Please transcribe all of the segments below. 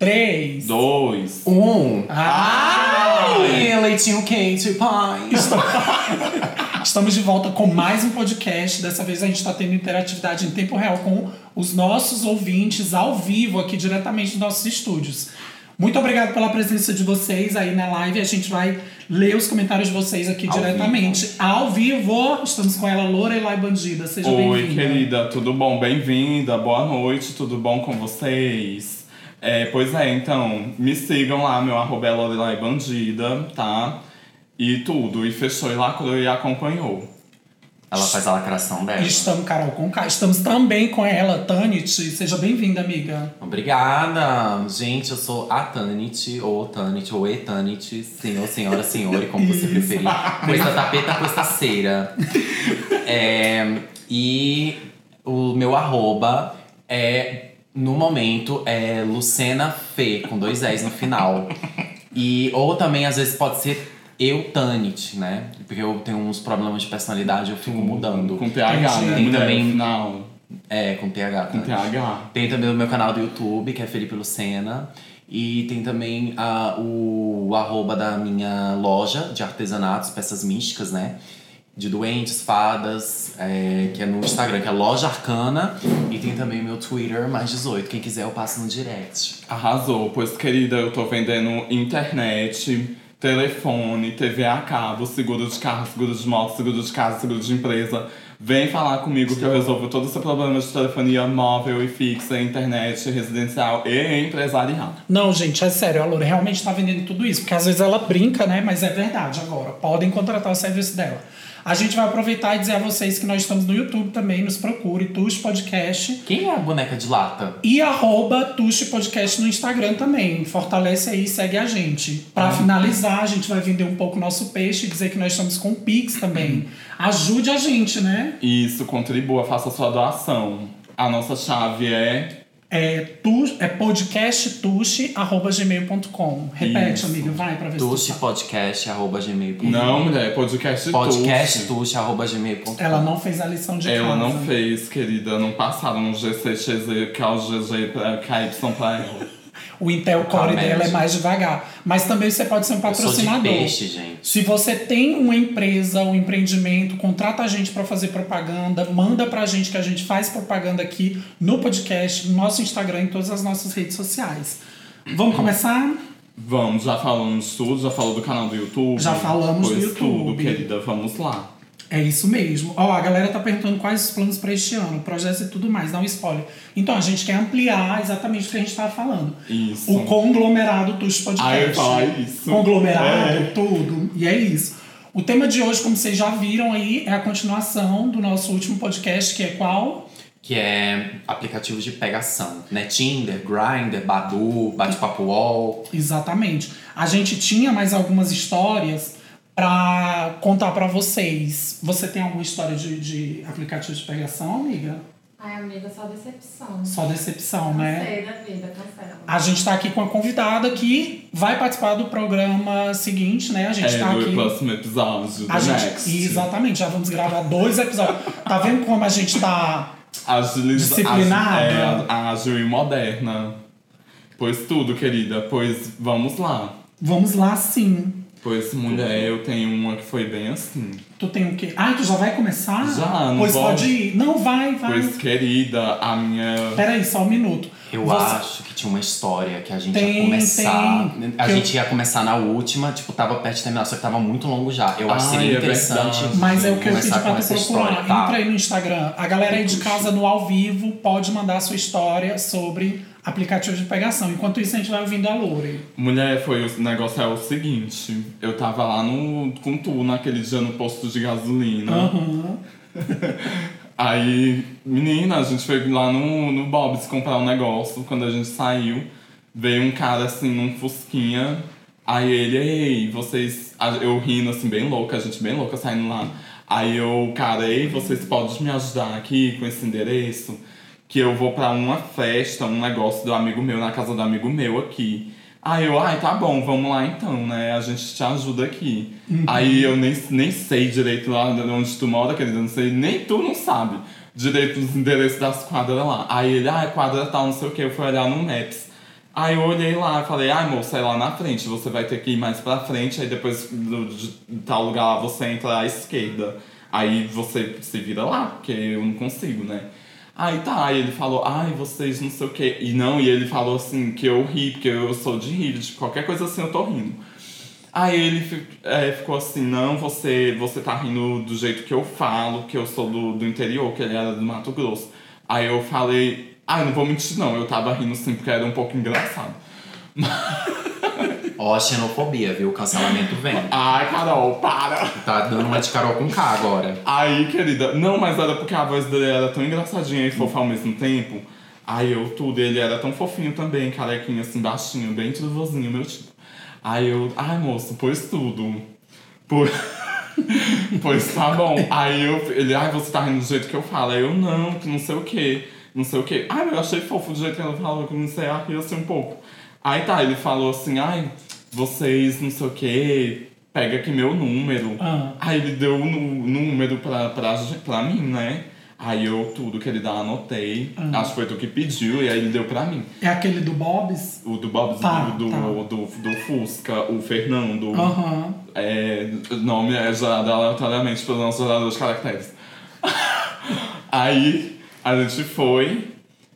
3, Dois. Um. Ai! Ai, leitinho quente, pai. Estamos de volta com mais um podcast. Dessa vez a gente está tendo interatividade em tempo real com os nossos ouvintes ao vivo aqui diretamente dos nossos estúdios. Muito obrigado pela presença de vocês aí na live. A gente vai ler os comentários de vocês aqui Ao diretamente. Ao vivo, estamos com ela, Lorelai Bandida. Seja Oi, bem-vinda. querida, tudo bom? Bem-vinda, boa noite, tudo bom com vocês? É, pois é, então, me sigam lá, meu arroba é Lorelai Bandida, tá? E tudo, e fechou e lacrou e acompanhou. Ela faz a lacração dela. Estamos, Carol Conká. Estamos também com ela, Tanit. Seja bem-vinda, amiga. Obrigada! Gente, eu sou a Tanit, ou Tanit, ou E-Tanit, senhor, senhora, senhor, como você preferir. Com essa tapeta, com essa cera. É, e o meu arroba é, no momento, é Lucena Fê, com dois S no final. E, ou também, às vezes, pode ser eu Tanit, né? Porque eu tenho uns problemas de personalidade, eu fico mudando. Com PH, né? Tem mulher, também- no final. É, com PH. Com Tanit. PH. Tem também o meu canal do YouTube, que é Felipe Lucena. E tem também a, o arroba da minha loja de artesanatos, peças místicas, né? De doentes, fadas, é, que é no Instagram, que é Loja Arcana. E tem também meu Twitter, mais 18. Quem quiser, eu passo no direct. Arrasou, pois querida, eu tô vendendo internet, telefone, TV a cabo, seguro de carro, seguro de moto, seguro de casa, seguro de empresa. Vem falar comigo que eu resolvo todo o seu problema de telefonia móvel e fixa, internet, residencial e empresarial. Não, gente, é sério, a Lore realmente tá vendendo tudo isso, porque às vezes ela brinca, né? Mas é verdade agora. Podem contratar o serviço dela. A gente vai aproveitar e dizer a vocês que nós estamos no YouTube também, nos procure, Tush Podcast. Quem é a boneca de lata? E arroba Tush Podcast no Instagram também. Fortalece aí e segue a gente. Pra finalizar, a gente vai vender um pouco o nosso peixe e dizer que nós estamos com o Pix também. Ajude a gente, né? Isso, contribua, faça a sua doação. A nossa chave é É, tu, é podcasttush.gmail.com. Repete, Isso. amiga, vai pra ver se tu Tuxi sabe. podcast, arroba gmail.com. Não, mulher, podcast Podcast Tuxi. tuxi, arroba gmail.com. Ela não fez a lição de Ela casa. não fez, querida. Não passaram no G6XZ, que é o GG pra KY pra ela. O Intel Core dela é mais devagar. Mas também você pode ser um patrocinador. peixe, gente. Se você tem uma empresa, um empreendimento, contrata a gente para fazer propaganda, manda pra gente que a gente faz propaganda aqui no podcast, no nosso Instagram, em todas as nossas redes sociais. Vamos começar? Vamos, já falamos tudo, já falou do canal do YouTube. Já falamos do YouTube. tudo, querida, vamos lá. É isso mesmo. Ó, a galera tá perguntando quais os planos para este ano, projetos e tudo mais, dá um spoiler. Então, a gente quer ampliar exatamente o que a gente tava falando. Isso. O conglomerado dos podcasts. Ah, eu ia falar isso. Conglomerado, É. tudo. E é isso. O tema de hoje, como vocês já viram aí, é a continuação do nosso último podcast, que é qual? Que é aplicativos de pegação, né? Tinder, Grindr, Badu, Bate-Papo Wall. Exatamente. A gente tinha mais algumas histórias pra contar pra vocês. Você tem alguma história de, de aplicativo de pegação, amiga? Ai, amiga, só decepção. Só decepção, né? Cansei da vida, cancela. A gente tá aqui com a convidada que vai participar do programa seguinte, né? A gente É, tá do aqui. próximo episódio, do A gente, Next. exatamente, já vamos gravar dois episódios. Tá vendo como a gente tá. Agiliz... Disciplinada. É, ágil e moderna. Pois tudo, querida. Pois vamos lá. Vamos lá sim. Pois, mulher, eu tenho uma que foi bem assim. Tu tem o quê? Ah, tu já vai começar? Já, não Pois pode ir. Não, vai, vai. Pois, querida, a minha... Peraí, só um minuto. Eu Você- acho que tinha uma história que a gente Tem, ia começar. tem. A Que gente ia começar na última, tipo, tava perto de terminar, só que tava muito longo já. Eu acho que Ai, seria é interessante. verdade. Mas é o que eu pedi começar pra com tu essa procurar. história, tá? Entra aí no Instagram. A galera aí de casa no ao vivo pode mandar a sua história sobre aplicativo de pegação. Enquanto isso, a gente vai ouvindo a Lore. Mulher, foi o negócio é o seguinte. Eu tava lá no, com tu naquele dia no posto de gasolina. Aham. Aí, menina, a gente foi lá no, no Bob's comprar um negócio. Quando a gente saiu, veio um cara assim num fusquinha. Aí ele, ei, vocês. Eu rindo assim, bem louca, a gente bem louca saindo lá. Aí eu, cara, ei, vocês podem me ajudar aqui com esse endereço? Que eu vou pra uma festa, um negócio do amigo meu, na casa do amigo meu aqui. Aí eu, ai, tá bom, vamos lá então, né? A gente te ajuda aqui. Aí eu nem, nem sei direito lá de onde tu mora, querida, não sei, nem tu não sabe direito os endereços das quadras lá. Aí ele, ah, quadra tal, não sei o que, eu fui olhar no Maps. Aí eu olhei lá e falei, ai moça, é lá na frente, você vai ter que ir mais pra frente, aí depois do, de tal lugar lá você entra à esquerda. Aí você se vira lá, porque eu não consigo, né? Aí tá, aí ele falou, ai, vocês não sei o quê. E não, e ele falou assim, que eu ri, porque eu sou de rir, de qualquer coisa assim eu tô rindo. Aí ele é, ficou assim, não, você, você tá rindo do jeito que eu falo, que eu sou do, do interior, que ele era do Mato Grosso. Aí eu falei, ai, não vou mentir não, eu tava rindo sim, porque era um pouco engraçado. Ó, xenofobia, viu? O cancelamento vem. Ai, Carol, para! Tá dando uma de Carol com K agora. Aí, querida, não, mas era porque a voz dele era tão engraçadinha e fofa ao mesmo tempo. Aí eu tudo, ele era tão fofinho também, carequinho assim, baixinho, bem trivozinho, meu tipo. Aí eu, ai moço, pois tudo. Pois, pois tá bom. Aí eu, ele, ai, você tá rindo do jeito que eu falo. Aí eu, não, que não sei o que, não sei o que. Ai, eu achei fofo do jeito que ela falou, que eu comecei a rir assim um pouco. Aí tá, ele falou assim, ai, vocês não sei o que, pega aqui meu número. Ah. Aí ele deu o número pra, pra, pra mim, né? Aí eu tudo que ele dá, anotei. Ah. Acho que foi tu que pediu, e aí ele deu pra mim. É aquele do Bob's? O do Bob Tá, do, do, tá. do, do Fusca, o Fernando. Aham. É, nome é gerado aleatoriamente pelo nosso gerador de caracteres. aí a gente foi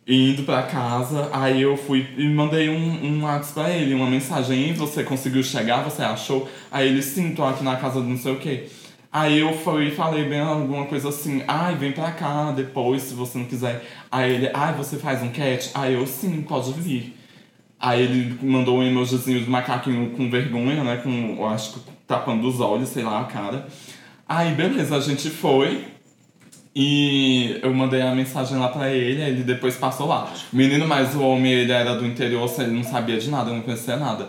indo pra casa, aí eu fui e mandei um, um WhatsApp pra ele, uma mensagem, "E você conseguiu chegar, você achou? Aí ele, sim, tô aqui na casa do não sei o quê. Aí eu fui e falei bem alguma coisa assim, ai, vem pra cá depois, se você não quiser. Aí ele, ai, você faz um cat? Aí eu, sim, pode vir. Aí ele mandou um emojizinho do macaquinho com vergonha, né? Com, eu acho que tapando os olhos, sei lá, a cara. Aí, beleza, a gente foi. E eu mandei a mensagem lá pra ele, ele depois passou lá. Menino, mas o homem, ele era do interior, ele não sabia de nada, não conhecia nada.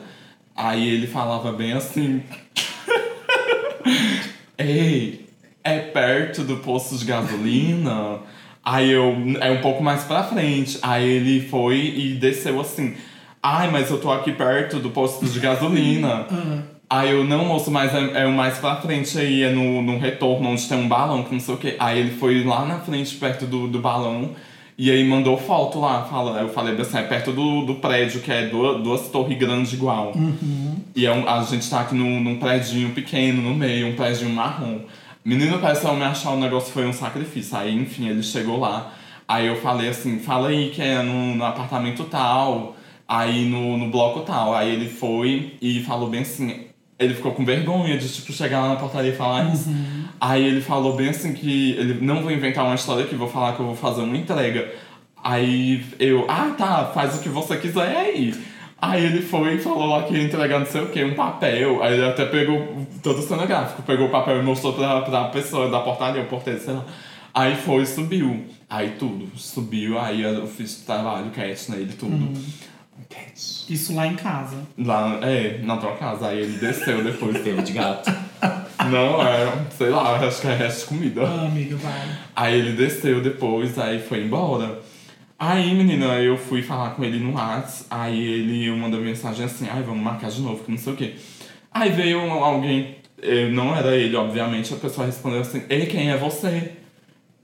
Aí ele falava bem assim... Ei, é perto do posto de gasolina? Aí eu, é um pouco mais pra frente. Aí ele foi e desceu assim. Ai, mas eu tô aqui perto do posto de gasolina. Aí eu, não, moço, mas é, é o mais pra frente aí, é no, no retorno, onde tem um balão, que não sei o quê. Aí ele foi lá na frente, perto do, do balão, e aí mandou foto lá. Fala, eu falei assim, é perto do, do prédio, que é duas, duas torres grandes igual. E é um, a gente tá aqui num, num prédio pequeno no meio, um prédio marrom. Menino, parece que me achar o negócio foi um sacrifício. Aí, enfim, ele chegou lá. Aí eu falei assim, fala aí que é no, no apartamento tal, aí no, no bloco tal. Aí ele foi e falou bem assim, ele ficou com vergonha de, tipo, chegar lá na portaria e falar isso. Aí ele falou bem assim que ele não vou inventar uma história aqui, vou falar que eu vou fazer uma entrega. Aí eu, ah tá, faz o que você quiser aí. Aí ele foi e falou lá que ia entregar não sei o que, um papel. Aí ele até pegou todo o cenográfico, pegou o papel e mostrou pra, pra pessoa da portaria, o porteiro, sei lá. Aí foi e subiu. Aí tudo, subiu, aí eu fiz trabalho, cat nele, tudo. Isso lá em casa. Lá, é, na tua casa. Aí ele desceu depois. Pelo de gato. Não, é, sei lá, acho que é resto de comida. Ah, amiga, vai. Aí ele desceu depois, aí foi embora. Aí, menina, eu fui falar com ele no WhatsApp, aí ele mandou mensagem assim, ai, vamos marcar de novo, que não sei o quê. Aí veio alguém, eh, não era ele, obviamente, a pessoa respondeu assim, ei, quem é você?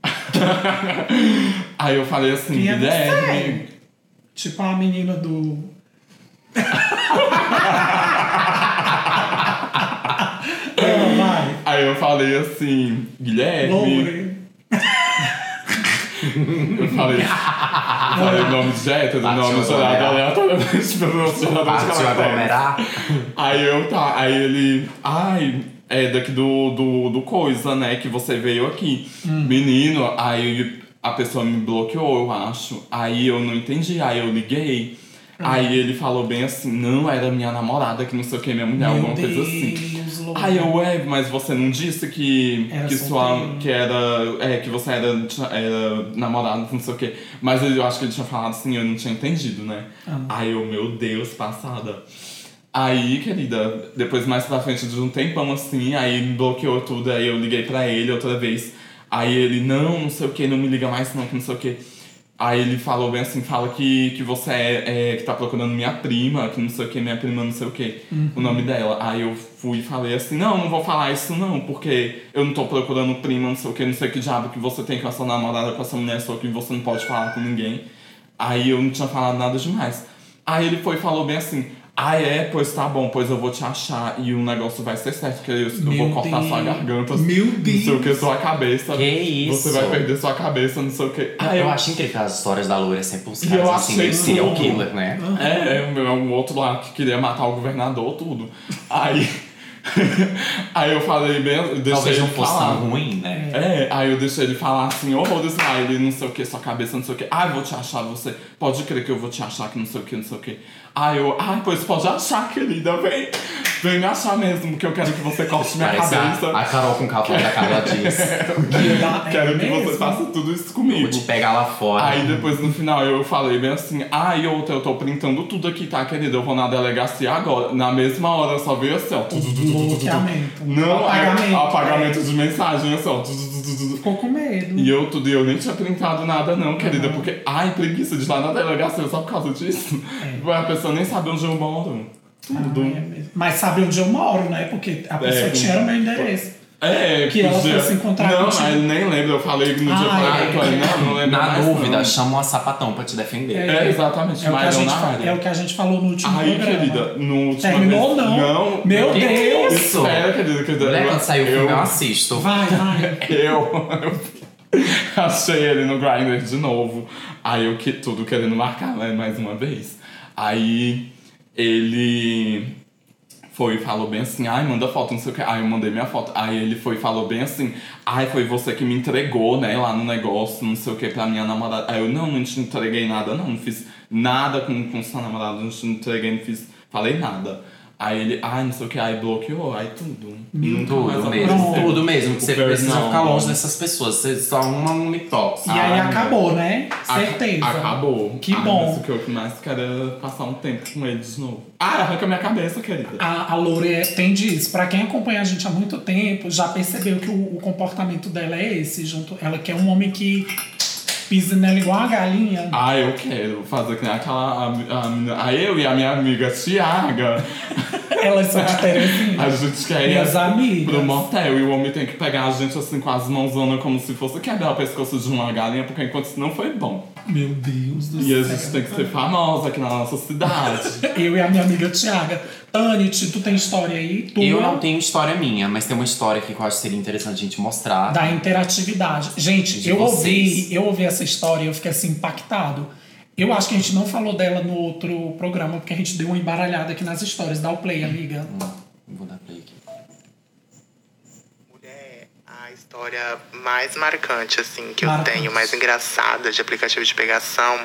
aí eu falei assim, Quem é Guilherme. Tipo a menina do. ah, vai. Aí eu falei assim, Guilherme. Loure. Eu falei, falei o nome de hétero, o nome gerado aglomerar. aleatoriamente pelo aglomerar. Aí eu tá, aí ele. Ai, é daqui do, do, do coisa, né? Que você veio aqui. Menino, aí a pessoa me bloqueou, eu acho. Aí eu não entendi, aí eu liguei. Aí ele falou bem assim, não, era minha namorada, que não sei o que, minha mulher, Meu alguma coisa assim. Deus, Loure. Aí eu, é, mas você não disse que, Era que sua. que era. É, que você era, era namorado, não sei o quê. Mas eu acho que ele tinha falado assim, eu não tinha entendido, né? Ah. Aí eu, meu Deus, passada. Aí, querida, depois mais pra frente de um tempão assim, aí me bloqueou tudo, aí eu liguei pra ele outra vez. Aí ele, não, não sei o que, não me liga mais não, que não sei o que. Aí ele falou bem assim, fala que, que você é, é, que tá procurando minha prima, que não sei o que, minha prima não sei o que, o nome dela. Aí eu fui e falei assim, não, não vou falar isso não, porque eu não tô procurando prima, não sei o que, não sei que diabo que você tem com essa namorada, com essa mulher só que você não pode falar com ninguém. Aí eu não tinha falado nada demais. Aí ele foi e falou bem assim. Ah, é? Pois tá bom, pois eu vou te achar e o negócio vai ser certo, que eu, eu vou cortar sua Deus. garganta. Meu Não sei o que, Deus. sua cabeça. Que isso? Você vai perder sua cabeça, não sei o que. Ah, eu acho incrível que as histórias da Loura é sempre E caras eu assim, achei meio serial tudo. killer, né? É, é, um- é um outro lá que queria matar o governador, tudo. Aí. aí eu falei bem. eu Deixei Talvez ele não fosse falar. tão ruim, né? É, aí eu deixei ele falar assim, horrores lá, ele não sei o que, sua cabeça não sei o que. Ah, eu vou te achar, você pode crer que eu vou te achar que não sei o que, não sei o que. Aí eu, ah, pois pode achar, querida, vem, vem me achar mesmo, que eu quero que você corte minha Parece cabeça. a, a Carol com capa da Carla diz. É quero que mesmo? você faça tudo isso Vou comigo. te pegar lá fora. Aí depois no final eu falei bem assim, ah, e outra, eu tô printando tudo aqui, tá, querida? Eu vou na delegacia agora. Na mesma hora só veio assim, ó. Bloqueamento. Não, Apagamento. apagamento. apagamento de mensagem, assim, ó. Ficou com medo. E eu tudo, e eu nem tinha printado nada não, querida, porque, ai, preguiça de lá na delegacia só por causa disso. A pessoa nem sabe onde eu moro. Tudo. Ah, é. Mas sabe onde eu moro, né? Porque a pessoa É, tinha o meu endereço. É, Que ela foi se encontrar Não, contigo. mas nem lembro, eu falei no dia Ah, pra é. falei, não, não lembro Na mais, dúvida, não. chama uma sapatão pra te defender. É, exatamente, É o, que a mas não gente, na fa- área. é o que a gente falou no último Aí, programa. querida, no último Terminou ou vez... não? Não. Meu Que que é Deus! isso? Espera, querida, querida. Mulher, eu- quando sair o filme, eu assisto. Vai, vai. Eu, eu achei ele no Grindr de novo. Aí eu que tudo querendo marcar, né, mais uma vez. Aí ele foi e falou bem assim, ai, manda foto, não sei o que. Aí eu mandei minha foto. Aí ele foi e falou bem assim, ai, foi você que me entregou, né, lá no negócio, não sei o que, pra minha namorada. Aí eu, não, não te entreguei nada, não, não fiz nada com, com sua namorada, não te entreguei, não fiz, falei nada. Aí ele, ai, não sei o que, aí bloqueou, aí tudo. Mais Tudo mesmo, tudo mesmo. Você precisa Fernando. ficar longe dessas pessoas. Você só uma um mitox. E aí Ah, acabou, né? Ac- Certeza. Acabou. Que Ai, bom. Mas o que eu mais quero é passar um tempo com ele de novo. Ah, arranca minha cabeça, querida. A, a Lore é- tem disso. Pra quem acompanha a gente há muito tempo, já percebeu que o, o comportamento dela é esse. Junto, ela quer um homem que pisa nela igual uma galinha. Ah, eu quero fazer que nem aquela. A, a, a eu e a minha amiga Tiaga. Elas são de Terezinha. A gente quer ir amigas. pro motel e o homem tem que pegar a gente assim com as mãozonas como se fosse quebrar o pescoço de uma galinha, porque enquanto isso não foi bom. Meu Deus do E a céu. gente tem que ser famosa aqui na nossa cidade. Eu e a minha amiga Tiaga. Tanit, tu tem história aí? Tua Eu não tenho história minha, mas tem uma história aqui que eu acho que seria interessante a gente mostrar. Da interatividade. Gente, De eu vocês. ouvi, eu ouvi essa história e eu fiquei assim impactado. Eu acho que a gente não falou dela no outro programa, porque a gente deu uma embaralhada aqui nas histórias. Dá o play, amiga. Vou dar play aqui. Mulher, a história mais marcante, assim, que Marcante. eu tenho, mais engraçada de aplicativo de pegação,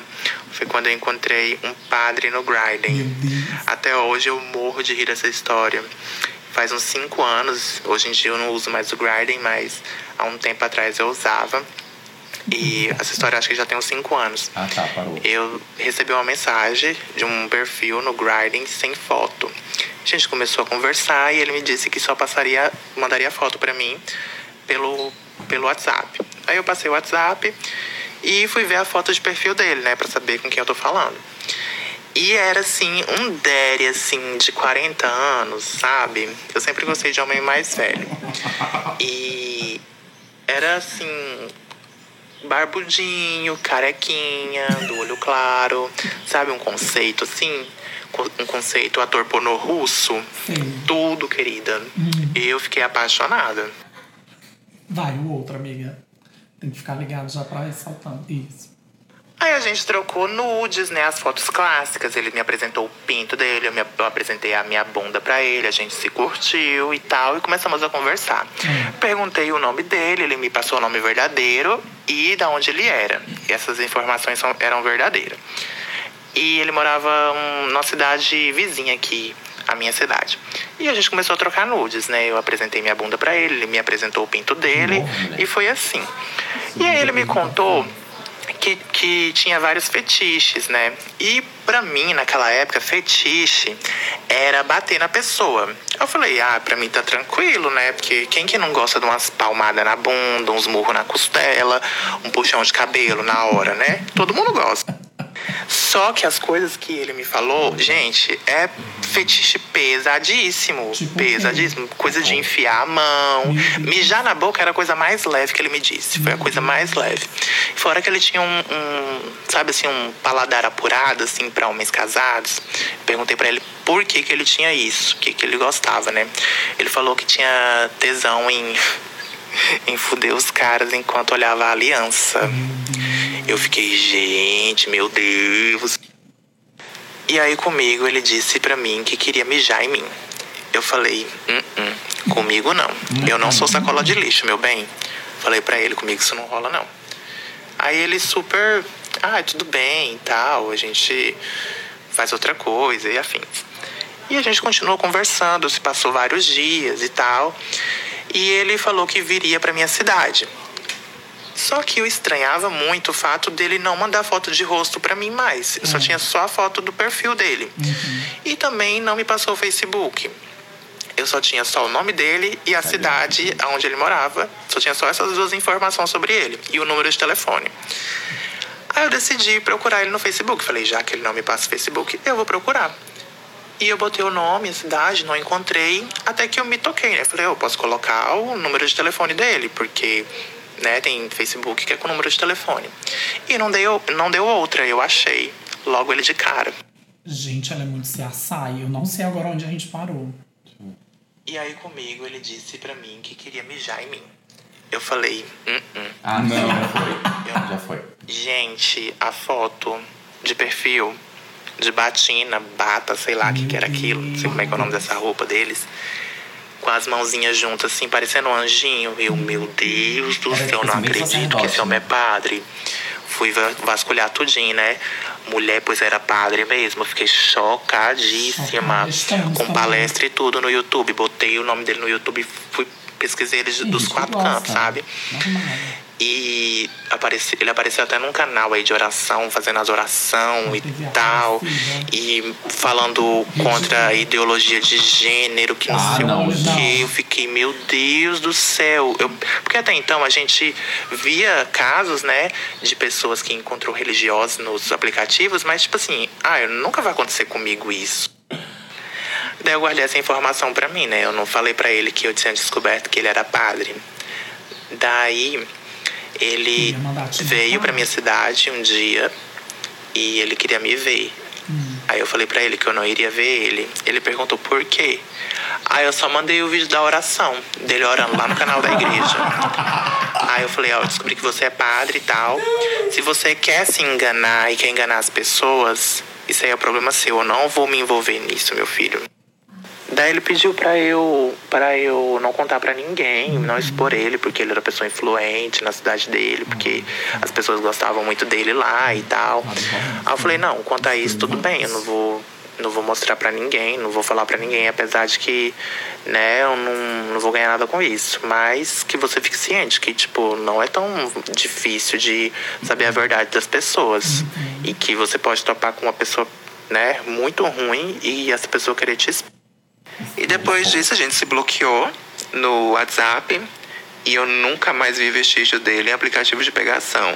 foi quando eu encontrei um padre no Deus. Até hoje eu morro de rir dessa história. Faz uns cinco anos, hoje em dia eu não uso mais o Grindr, mas há um tempo atrás eu usava. E essa história acho que já tem uns cinco anos. Ah, tá, parou. Eu recebi uma mensagem de um perfil no Grindr sem foto. A gente começou a conversar e ele me disse que só passaria, mandaria foto pra mim pelo, pelo WhatsApp. Aí eu passei o WhatsApp e fui ver a foto de perfil dele, né, Pra saber com quem eu tô falando. E era assim, um Derry assim de 40 anos, sabe? Eu sempre gostei de homem mais velho. E era assim, barbudinho, carequinha, do olho claro, sabe? Um conceito assim, um conceito ator pornô russo. Sim. Tudo, querida. E eu fiquei apaixonada. Vai, o outro, amiga. Tem que ficar ligado já pra ressaltando. Isso. Aí a gente trocou nudes, né? As fotos clássicas. Ele me apresentou o pinto dele, eu, me, eu apresentei a minha bunda pra ele, a gente se curtiu e tal, e começamos a conversar. Perguntei o nome dele, ele me passou o nome verdadeiro e da onde ele era. E essas informações são, eram verdadeiras. E ele morava um, numa cidade vizinha aqui, a minha cidade. E a gente começou a trocar nudes, né? Eu apresentei minha bunda pra ele, ele me apresentou o pinto dele, mulher. e foi assim. E aí ele me contou que, que tinha vários fetiches, né? E pra mim, naquela época, fetiche era bater na pessoa. Eu falei, ah, pra mim tá tranquilo, né? Porque quem que não gosta de umas palmadas na bunda, uns murros na costela, um puxão de cabelo na hora, né? Todo mundo gosta. Só que as coisas que ele me falou, gente, é fetiche pesadíssimo. Tipo pesadíssimo. Coisa de enfiar a mão. Mijar na boca era a coisa mais leve que ele me disse. Foi a coisa mais leve. Fora que ele tinha um, um, sabe assim, um paladar apurado, assim, pra homens casados. Perguntei pra ele por que, que ele tinha isso, o que, que ele gostava, né? Ele falou que tinha tesão em, em fuder os caras enquanto olhava a aliança. Eu fiquei, gente, meu Deus. E aí comigo ele disse pra mim que queria mijar em mim. Eu falei, "Hum, hum, comigo não. Eu não sou sacola de lixo, meu bem. Falei pra ele, comigo isso não rola não. Aí ele super, ah, tudo bem e tal, a gente faz outra coisa e afins. E a gente continuou conversando, se passou vários dias e tal. E ele falou que viria pra minha cidade. Só que eu estranhava muito o fato dele não mandar foto de rosto pra mim mais. Eu só tinha só a foto do perfil dele. E também não me passou o Facebook. Eu só tinha só o nome dele e a cidade onde ele morava. Só tinha só essas duas informações sobre ele e o número de telefone. Aí eu decidi procurar ele no Facebook. Falei, já que ele não me passa o Facebook, eu vou procurar. E eu botei o nome, a cidade, não encontrei, até que eu me toquei, né? Falei, eu posso colocar o número de telefone dele, porque, né, tem Facebook que é com o número de telefone. E não deu, não deu outra, eu achei logo ele de cara. Gente, ela é muito se açaí. Eu não sei agora onde a gente parou. E aí comigo ele disse pra mim que queria mijar em mim. Eu falei, hum, hum. Ah, Não. não. já foi. Já foi. Gente, a foto de perfil de batina, bata, sei lá o que, que era aquilo, não sei como é que é o nome dessa roupa deles. Com as mãozinhas juntas, assim, parecendo um anjinho. Eu, meu Deus do céu, não acredito que esse homem é né? padre. Fui va- vasculhar tudinho, né? Mulher, pois era padre mesmo. Fiquei chocadíssima. Com palestra e tudo no YouTube. Botei o nome dele no YouTube e fui pesquisei ele dos quatro cantos, sabe? Normal. E apareci, ele apareceu até num canal aí de oração, fazendo as oração e tal. Aparecida. E falando contra a ideologia de gênero, que não Ah, sei não, o quê. Eu fiquei, meu Deus do céu. Eu, porque até então a gente via casos, né, de pessoas que encontrou religiosos nos aplicativos, mas tipo assim, ah, nunca vai acontecer comigo isso. Daí eu guardei essa informação pra mim, né? Eu não falei pra ele que eu tinha descoberto que ele era padre. Daí ele te veio pra minha cidade um dia e ele queria me ver. Hum. Aí eu falei pra ele que eu não iria ver ele. Ele perguntou por quê. Aí eu só mandei o vídeo da oração dele orando lá no canal da igreja. Aí eu falei, ó, eu descobri que você é padre e tal. Se você quer se enganar e quer enganar as pessoas, isso aí é problema seu. Eu não vou me envolver nisso, meu filho. Daí ele pediu pra eu para eu não contar pra ninguém, não expor ele, porque ele era pessoa influente na cidade dele, porque as pessoas gostavam muito dele lá e tal. Aí eu falei, não, quanto a isso, tudo bem, eu não vou não vou mostrar pra ninguém, não vou falar pra ninguém, apesar de que, né, eu não, não vou ganhar nada com isso. Mas que você fique ciente que, tipo, não é tão difícil de saber a verdade das pessoas. E que você pode topar com uma pessoa, né, muito ruim e essa pessoa querer te expor. E depois disso a gente se bloqueou no WhatsApp e eu nunca mais vi vestígio dele em aplicativo de pegação.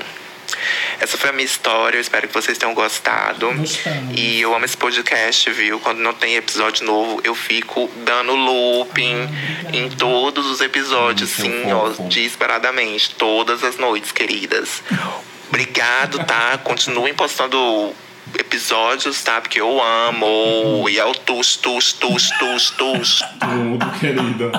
Essa foi a minha história, eu espero que vocês tenham gostado. Gostamos. E eu amo esse podcast, viu? Quando não tem episódio novo, eu fico dando looping obrigada. em todos os episódios, seu sim, ó, fofo. desesperadamente, todas as noites, queridas. Obrigado, tá? Continuem postando episódios, tá? Porque eu amo. E é o tus, tus, tus, tus, tus. Tudo, querida.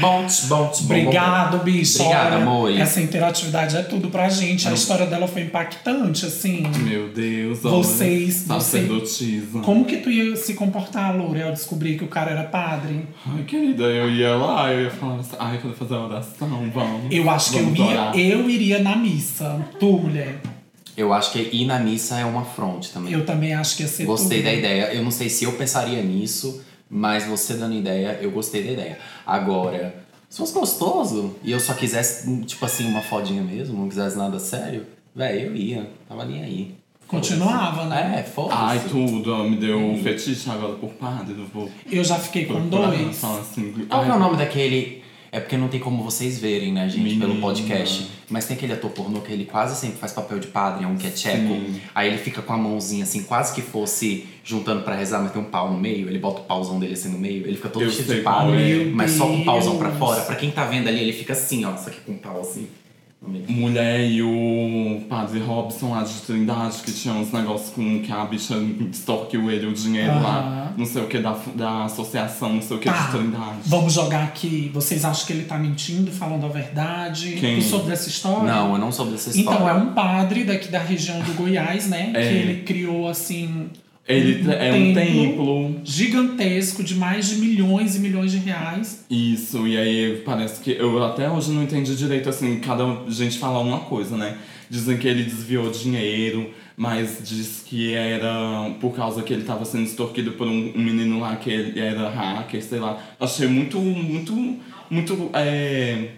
Bons, bons, bons. Obrigado, bicho. Obrigada, amor. Essa interatividade é tudo pra gente. A história dela foi impactante, assim. Meu Deus, Vocês- olha. você- Sacerdotisa. Como que tu ia se comportar, Loura, ao descobrir que o cara era padre? Ai, querida, eu ia lá, eu ia falar assim, ai, quando fazer a oração, vamos. Eu acho que eu vamos ia, eu iria na missa. Tu, mulher. Eu acho que ir na missa é uma fronte também. Eu também acho que ia ser Gostei tudo. da ideia. Eu não sei se eu pensaria nisso, mas você dando ideia, eu gostei da ideia. Agora, se fosse gostoso e eu só quisesse, tipo assim, uma fodinha mesmo, não quisesse nada sério, velho, eu ia. Tava nem aí. Continuava, né? É, foda-se. Ai, tudo, ó, me deu um fetiche agora por padre, eu vou... Eu já fiquei com dois. Fala assim, Qual que é o nome daquele. É porque não tem como vocês verem, né, gente, pelo Menina. podcast. Mas tem aquele ator pornô que ele quase sempre faz papel de padre, é um que é tcheco. Sim. Aí ele fica com a mãozinha assim, quase que fosse juntando pra rezar, mas tem um pau no meio. Ele bota o pauzão dele assim no meio. Ele fica todo Eu cheio de padre, é. mas só com o pauzão pra fora. Pra quem tá vendo ali, ele fica assim, ó, só que com o pau assim. Mulher e o padre Robson lá de Trindade, que tinha uns negócios com que a bicha extorquiu ele o dinheiro lá, Aham. não sei o que, da, da associação, não sei o que, Tá. de Trindade. Vamos jogar aqui. Vocês acham que ele tá mentindo, falando a verdade? Quem? Tu soube dessa história? Não, eu não soube dessa história. Então, é um padre daqui da região do Goiás, né? É. Que ele criou, assim, Ele é um templo. gigantesco de mais de milhões e milhões de reais. Isso, e aí parece que. Eu até hoje não entendi direito, assim, cada gente fala uma coisa, né? Dizem que ele desviou dinheiro, mas diz que era por causa que ele tava sendo extorquido por um, um menino lá que ele era hacker, sei lá. Achei muito, muito, muito. É,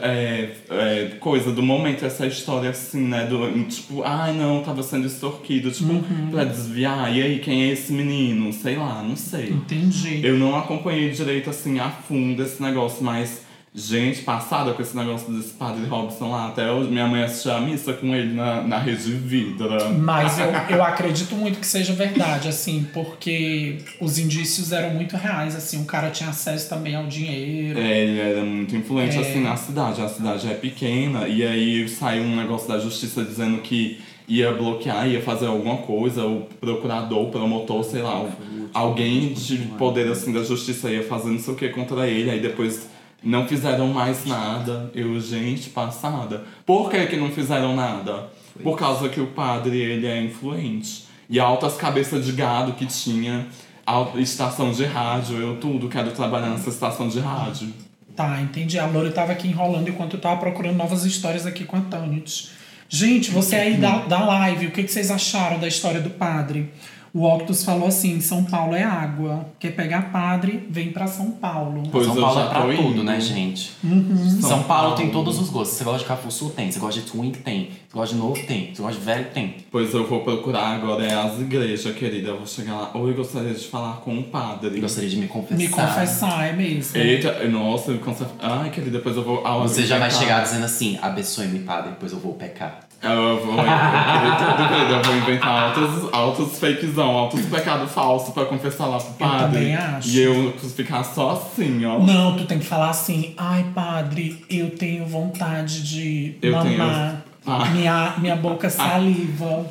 é, é, coisa do momento, essa história assim, né? Do, tipo, ai não, tava sendo extorquido, tipo, pra desviar. E aí, quem é esse menino? Sei lá, não sei. Entendi. Eu não acompanhei direito assim a fundo esse negócio, mas gente, passada com esse negócio desse padre Robson lá, até hoje, minha mãe assistiu a missa com ele na, na rede Vidra. Mas eu, eu acredito muito que seja verdade, assim, porque os indícios eram muito reais, assim, o cara tinha acesso também ao dinheiro. É, ele era muito influente É. assim na cidade. A cidade é pequena e aí saiu um negócio da justiça dizendo que ia bloquear, ia fazer alguma coisa, o procurador, o promotor, sei lá, alguém de poder assim da justiça ia fazer não sei o que contra ele, aí depois não fizeram mais nada. Eu, gente, passada. Por que que não fizeram nada? Por causa que o padre, ele é influente. E altas cabeças de gado que tinha, al- estação de rádio, eu tudo quero trabalhar nessa estação de rádio. Tá, entendi. A Lori tava aqui enrolando enquanto eu tava procurando novas histórias aqui com a Tanit. Gente, você aí da, da live, o que, que vocês acharam da história do padre? O Octus falou assim: São Paulo é água. Quer pegar padre, vem pra São Paulo. Pois São eu Paulo já é pra tudo, indo. né, gente? Uhum. São, Paulo, tem todos os gostos. Você gosta de Cafuçu? Tem. Você gosta de Twink? Tem. Você gosta de novo? Tem. Você gosta de velho? Tem. Pois eu vou procurar agora é as igrejas, querida. Eu vou chegar lá. Oi, gostaria de falar com o padre. Gostaria de me confessar. Me confessar, é mesmo. Eita, nossa, me conce- Ai, querida, depois eu vou. ao Você já vai chegar dizendo assim, abençoe-me, padre, depois eu vou pecar. Eu vou, eu vou inventar altos, altos fakezão, altos pecados falsos pra confessar lá pro padre. também acho. E eu ficar só assim, ó. Não, tu tem que falar assim: ai, padre, eu tenho vontade de Eu mamar. tenho- Ah. Minha, minha boca saliva.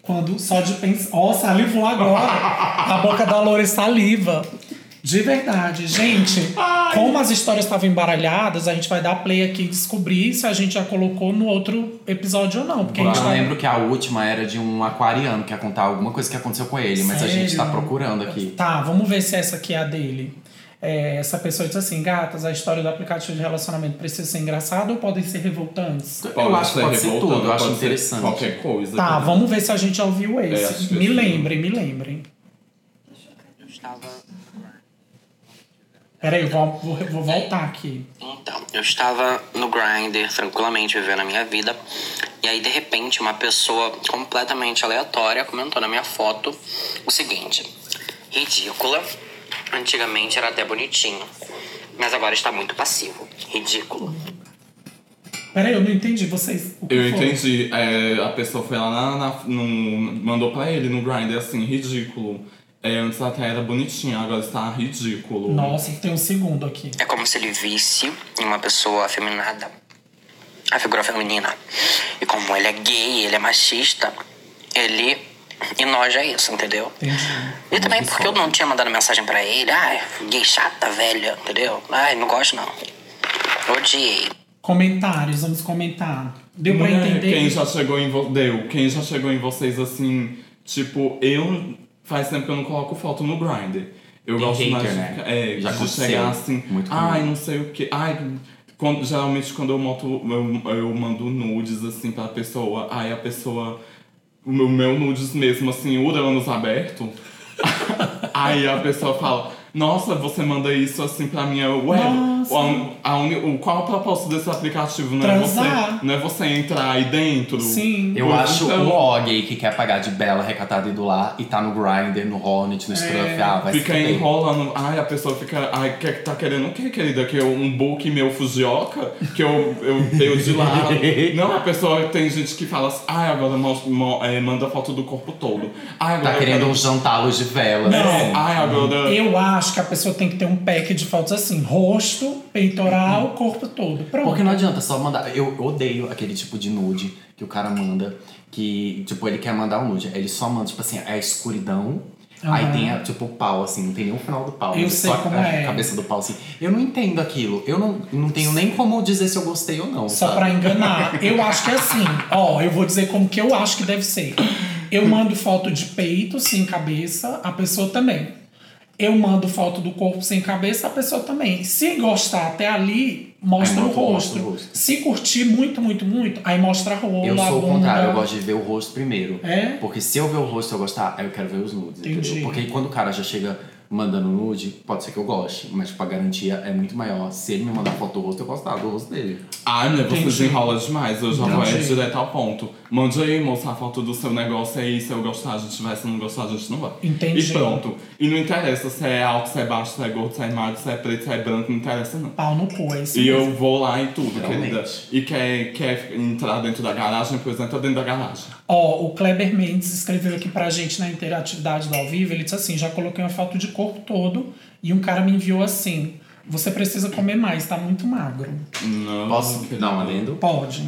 Quando só de pensar. Ó, salivou agora. A boca da Lore saliva. De verdade, gente. Como as histórias estavam embaralhadas, a gente vai dar play aqui e descobrir se a gente já colocou no outro episódio ou não. Porque a Eu gente tá... lembro que a última era de um aquariano que ia contar alguma coisa que aconteceu com ele, mas a gente tá Sério? procurando aqui. Tá, vamos ver se essa aqui é a dele. É, essa pessoa disse assim: gatas, a história do aplicativo de relacionamento precisa ser engraçada ou podem ser revoltantes? eu acho que pode ser revoltante, tudo, eu acho pode interessante. Qualquer coisa. Tá, vamos ver se a gente já ouviu É, esse. que me lembrem, me lembrem. Eu estava. Peraí, eu vou, vou, vou voltar aqui. Então, eu estava no Grindr, tranquilamente vivendo a minha vida. E aí, de repente, uma pessoa completamente aleatória comentou na minha foto o seguinte: ridícula. Antigamente era até bonitinho. Mas agora está muito passivo. Ridículo. Peraí, eu não entendi. Vocês. o que Eu foi? entendi. É, a pessoa foi lá na, na- no- mandou pra ele no Grindr assim, ridículo. É, antes até era bonitinho, agora está ridículo. Nossa, tem um segundo aqui. É como se ele visse em uma pessoa afeminada a figura feminina. E como ele é gay, ele é machista, ele enoja isso, entendeu? Entendi. E também porque eu não tinha mandado mensagem pra ele, ai, gay chata, velha, entendeu? Ai, não gosto não. Odiei. Comentários, vamos comentar. Deu pra entender? Quem já chegou em vo- Deu. Quem já chegou em vocês assim, tipo, eu faz tempo que eu não coloco foto no Grindr. Eu Tem gosto mais de, né? ficar- é, Já de chegar assim, Muito comum. ai, não sei o que. Ai, quando, geralmente quando eu, moto, eu, eu mando nudes assim pra pessoa, ai a pessoa. O meu, meu nudes mesmo, assim, Uranus aberto. aí a pessoa fala, nossa, você manda isso assim pra mim, eu, ué, O, a uni- o, qual é o propósito desse aplicativo? Não é, você, não é você entrar aí dentro. Sim. Eu Então- acho o ó gay que quer pagar de bela, recatada e do lar e tá no Grindr, no Hornet, no Scruff, ah, vai Fica enrolando. Ai, a pessoa fica. Ai, quer, tá querendo o quê, querida? Que eu, um book meu fugioca? Que eu, eu dei de lado. Não, a pessoa tem gente que fala assim, ai, agora é, manda foto do corpo todo. Ai, agora Tá querendo quero- um jantar luz de vela. Não. É, ai, agora. Eu acho que a pessoa tem que ter um pack de fotos assim: rosto, peitoral, corpo todo. Pronto. Porque não adianta só mandar. Eu odeio aquele tipo de nude que o cara manda. Que, tipo, ele quer mandar um nude. Ele só manda, tipo assim, é a escuridão. Aí Aham. tem, a, tipo, o pau, assim, não tem nem o final do pau. Eu sei só como a é. cabeça do pau, assim. Eu não entendo aquilo. Eu não, não tenho nem como dizer se eu gostei ou não. Só sabe? pra enganar. Eu acho que é assim. Ó, eu vou dizer como que eu acho que deve ser. Eu mando foto de peito sem cabeça, a pessoa também. Eu mando foto do corpo sem cabeça, a pessoa também. Se gostar até ali, mostra o rosto. o rosto. Se curtir muito, muito, muito, aí mostra a rola, Eu sou o contrário, eu gosto de ver o rosto primeiro. É? Porque se eu ver o rosto e eu gostar, aí eu quero ver os nudes, Entendi. entendeu? Porque quando o cara já chega mandando nude, pode ser que eu goste, mas tipo, a garantia é muito maior. Se ele me mandar foto do rosto, eu gostar do rosto dele. Ai, né? Você desenrola demais. Eu já vou é direto ao ponto. Mande aí, moça, a foto do seu negócio aí. Se eu gostar, a gente vai. Se não gostar, a gente não vai. Entendi. E pronto. E não interessa se é alto, se é baixo, se é gordo, se é magro, se é preto, se é branco. Não interessa, não. Pau no cu, é isso E mesmo. eu vou lá e tudo, Realmente. querida. E quer, quer entrar dentro da garagem, pois entra dentro da garagem. Ó, o Kleber Mendes escreveu aqui pra gente na interatividade do ao vivo. Ele disse assim: já coloquei uma foto de corpo todo e um cara me enviou assim. Você precisa comer mais, tá muito magro. Não. Posso dar um adendo? Pode.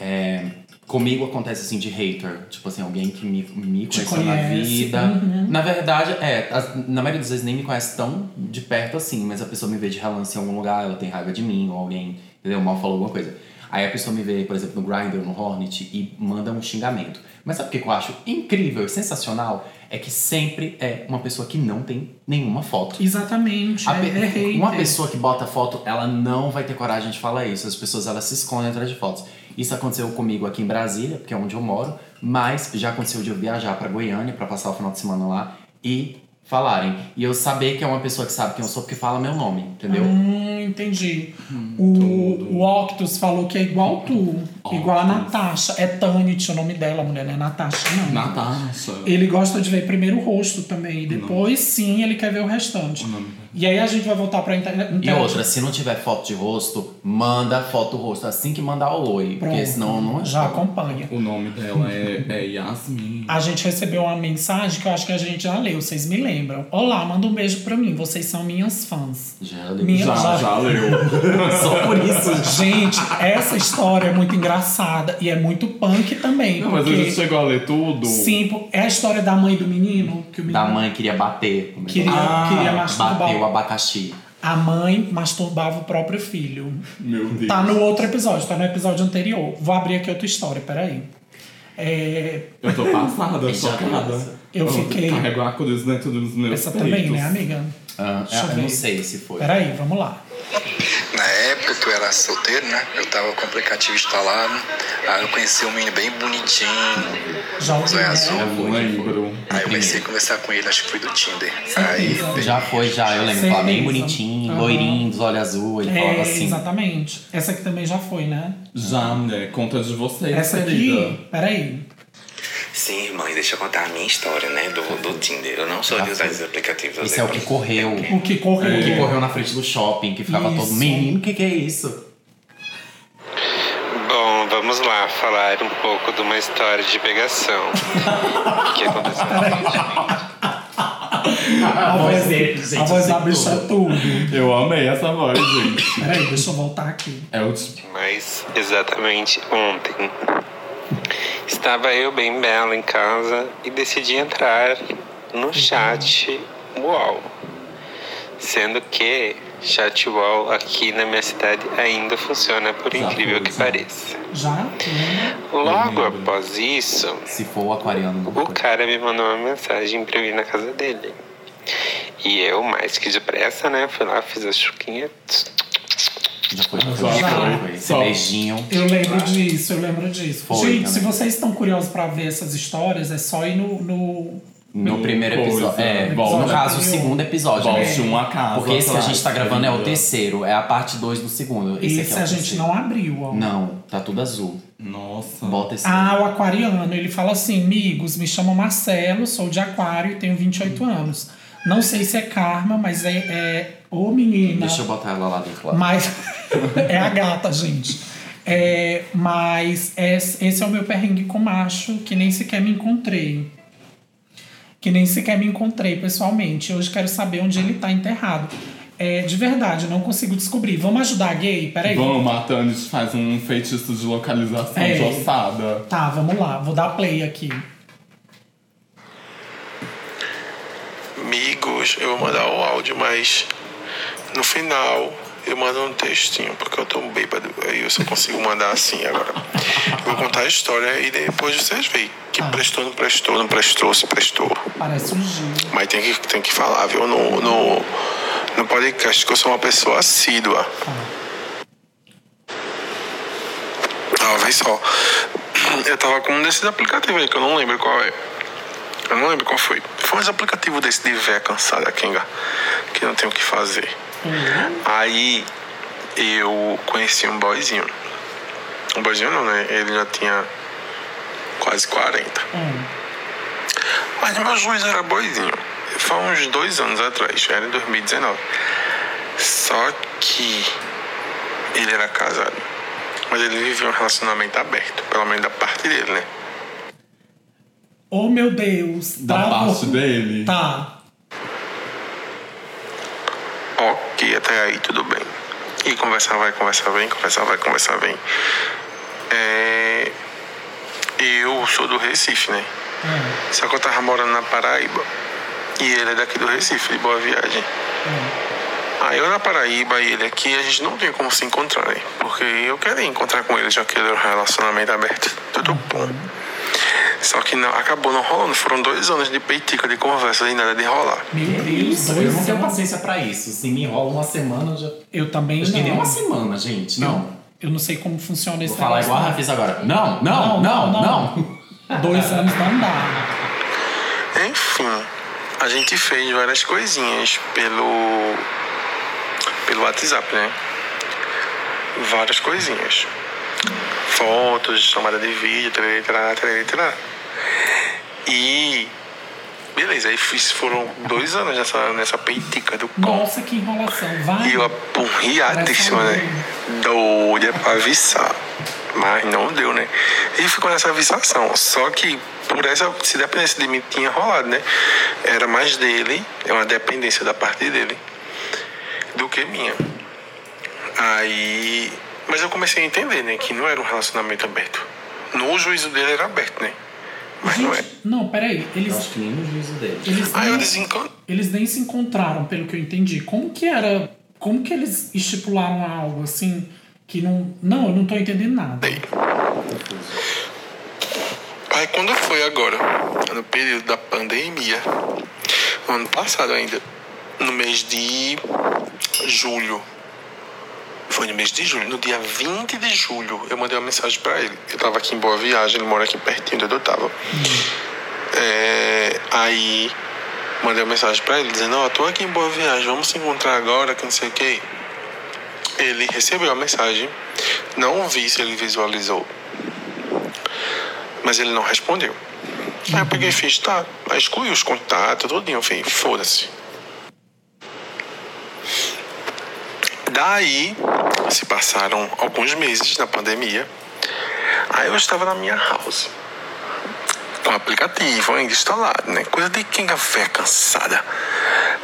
É, comigo acontece assim de hater. Tipo assim, alguém que me, me conheceu na conhece, vida. uhum. Na verdade, é, as- na maioria das vezes nem me conhece tão de perto assim, mas a pessoa me vê de relance em algum lugar, ela tem raiva de mim, ou alguém, entendeu? Mal falou alguma coisa. Aí a pessoa me vê, por exemplo, no Grindr, no Hornet, e manda um xingamento. Mas sabe o que que eu acho incrível e sensacional? É que sempre é uma pessoa que não tem nenhuma foto. Exatamente. É, pe- é uma pessoa que bota foto, ela não vai ter coragem de falar isso. As pessoas elas se escondem atrás de fotos. Isso aconteceu comigo aqui em Brasília, porque é onde eu moro, mas já aconteceu de eu viajar pra Goiânia pra passar o final de semana lá e falarem. E eu saber que é uma pessoa que sabe quem eu sou porque fala meu nome, entendeu? Hum, entendi. o, o Octus falou que é igual tu. Igual a Natasha. É Tanit o nome dela, a mulher não é Natasha, não. Natasha. Ele gosta de ver primeiro o rosto também. E depois, sim, ele quer ver o restante. E aí a gente vai voltar pra internet. E outra, se não tiver foto de rosto, manda foto rosto assim que mandar o oi. Porque Pronto, senão não Já acompanha. O nome dela é, é Yasmin. A gente recebeu uma mensagem que eu acho que a gente já leu, vocês me lembram. Olá, manda um beijo pra mim, vocês são minhas fãs. Já leu. Minha- Já, já- já leu. Só por isso. Gente, essa história é muito engraçada e é muito punk também. Não, mas a porque, gente chegou a ler tudo. sim, é a história da mãe do menino. Que o menino Da mãe queria bater. queria, Ah, queria masturbar. O abacaxi. A mãe masturbava o próprio filho. Meu Deus. Tá no outro episódio, tá no episódio anterior. Vou abrir aqui outra história, peraí. É, Eu tô passada, chocada. criança. Eu fiquei- Carrego a cruz dentro dos meus essa peitos. também, né, amiga? Ah, Deixa eu eu não sei se foi. Peraí, vamos lá. Na época que eu era solteiro, né? Eu tava com o aplicativo instalado. Aí eu conheci um menino bem bonitinho. Já ouvi, Zóio né? azul. Lembro. Aí eu comecei a conversar com ele, acho que foi do Tinder. Aí Já foi, já, eu lembro. Falava bem bonitinho, loirinho, dos olhos azul, ele falava É, assim. exatamente. Essa aqui também já foi, né? Já, mulher, conta de vocês, Essa querida. aqui, peraí. Sim, irmãs, deixa eu contar a minha história, né, do, do Tinder. Eu não sou de usar esses aplicativos. usei é o que correu. O que correu. O que correu na frente do shopping, que ficava todo Isso. menino, o que, que é isso? Bom, vamos lá falar um pouco de uma história de pegação. o que aconteceu recentemente. A voz, dele, gente, a voz eu da bicha é tudo. Eu amei essa voz, gente. Peraí, deixa eu voltar aqui. É o. Mas exatamente ontem. Estava eu bem bela em casa e decidi entrar no chat UOL. Sendo que chat UOL aqui na minha cidade ainda funciona, por Já incrível que pareça. Já? Logo após isso, Se for o aquariano, O cara me mandou uma mensagem pra eu ir na casa dele. E eu, mais que depressa, né? Fui lá, fiz a chuquinha. Já foi, Só. beijinho. Eu lembro disso, eu lembro disso. Foi Gente, também. se vocês estão curiosos pra ver essas histórias, é só ir no, no No No primeiro coisa. episódio. É, no caso, o segundo episódio. Volte né? um a casa Porque esse que a gente tá gravando é o terceiro, é a parte 2 do segundo. Esse, Esse aqui é o a gente terceiro. não abriu, ó. Não, tá tudo azul. Nossa. Bota esse. Ah, o aquariano, ele fala assim: amigos, me chamo Marcelo, sou de aquário e tenho 28 anos. Não sei se é karma, mas é. é... Ô, menina. Deixa eu botar ela lá dentro. Lá. Mas. é a gata, gente. É, mas esse esse é o meu perrengue com macho, que nem sequer me encontrei. Que nem sequer me encontrei pessoalmente. Hoje quero saber onde ele tá enterrado. É, de verdade, não consigo descobrir. Vamos ajudar a gay? Peraí. Vamos, gente faz um feitiço de localização É. de ossada. Tá, vamos lá. Vou dar play aqui. Amigos, eu vou mandar o áudio, mas no final eu mando um textinho, porque eu tô bêbado. Aí eu só consigo mandar assim agora. Eu vou contar a história e depois vocês veem. Que prestou, não prestou, não prestou, se prestou. Parece um Gil. Mas tem que, tem que falar, viu? No, no, no podcast que eu sou uma pessoa assídua. Ah, vem só. Eu tava com um desses aplicativos aí, que eu não lembro qual é. Eu não lembro qual foi. Foi uns aplicativos desse de véia cansada, Kenga, que não tem o que fazer. Aí eu conheci um boyzinho. Um boyzinho não, né? Ele já tinha quase 40. Mas meu juiz era boizinho. Foi uns dois anos atrás, era em 2019. Só que ele era casado. Mas ele vivia um relacionamento aberto, pelo menos da parte dele, né? Oh, meu Deus. Da travou. parte dele. Tá. Ok, até aí tudo bem. E conversar vai, conversar vem, conversar vai, conversar vem. É... Eu sou do Recife, né? Só que eu tava morando na Paraíba. E ele é daqui do Recife, de Boa Viagem. Aí eu na Paraíba e ele aqui, a gente não tinha como se encontrar, né? Porque eu queria encontrar com ele, já que ele era um relacionamento aberto. Tudo bom. Só que não, acabou não rolando. Foram dois anos de peitica, de conversa e nada de rolar. Meu Deus, eu dois não tenho paciência pra isso. Se me enrola uma semana, eu já. Eu também Acho que não. nem uma semana, gente. Não. Eu não sei como funciona esse Vou falar igual a Rafis agora. Não, não, não, não. Dois anos não dá. Enfim, a gente fez várias coisinhas pelo pelo WhatsApp, né? Várias coisinhas. Fotos, chamada de vídeo, tarará, tarará, tarará, tarará. E beleza, aí fiz, foram dois anos nessa, nessa peitica do cão. Nossa, que enrolação. Vai. E eu apurriadíssima, né? Doida pra avisar. Mas não deu, né? E ficou nessa avisação. Só que por essa, se dependesse de mim, tinha rolado, né? Era mais dele, é uma dependência da parte dele, do que minha. Aí. Mas eu comecei a entender, né? Que não era um relacionamento aberto. No juízo dele era aberto, né? Mas não é. Não, peraí. Eles, Acho que nem no juízo dele. eles, Aí eu nem, desencanto. eles nem se encontraram, pelo que eu entendi. Como que era. Como que eles estipularam algo assim que não. Não, eu não tô entendendo nada. Aí quando foi agora, no período da pandemia, no ano passado ainda, no mês de julho, foi no mês de julho, no dia 20 de julho, eu mandei uma mensagem pra ele. Eu tava aqui em Boa Viagem, ele mora aqui pertinho de onde eu tava. É, aí mandei uma mensagem pra ele dizendo, ó, eu tô aqui em Boa Viagem, vamos se encontrar agora, que não sei o que. Ele recebeu a mensagem, não vi se ele visualizou mas ele não respondeu. Aí eu peguei e fiz, tá, aí excluí os contatos, tudinho, eu falei, foda-se. Daí, se passaram alguns meses na pandemia, aí eu estava na minha house, com o aplicativo ainda instalado, né? Coisa de quem café cansada.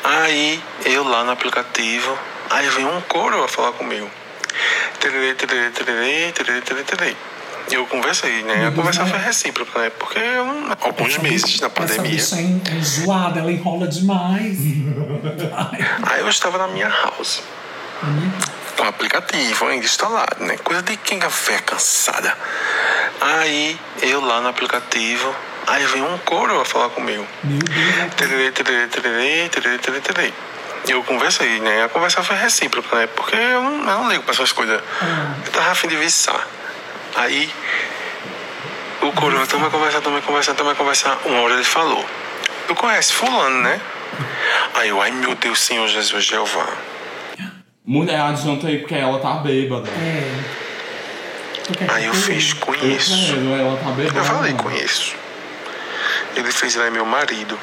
Aí, eu lá no aplicativo, aí vem um coro a falar comigo. Tererê, tererê, tererê, tererê, tererê, tererê. Eu conversei, né? A conversa foi recíproca, né? Porque eu, alguns meses na Essa pandemia. bicha é é enjoada, ela enrola demais. Aí eu estava na minha house. Com o aplicativo ainda instalado, né? Coisa de quem café cansada. Aí eu lá no aplicativo, aí vem um coro a falar comigo. Deus. Tererê, tererê, tererê, tererê, tererê, tererê. Eu conversei, né? A conversa foi recíproca, né? Porque eu não, eu não ligo pra essas coisas. Eu tava afim de viçar. Aí o coroa toma conversar, toma conversar, toma conversar. Uma hora ele falou. Tu conhece fulano, né? Aí eu, ai meu Deus, Senhor Jesus Jeová. Mulher, adianta aí porque ela tá bêbada. É. Aí eu fiz, conheço. ela tá bêbada. Eu falei, conheço. Ele fez, ele é meu marido.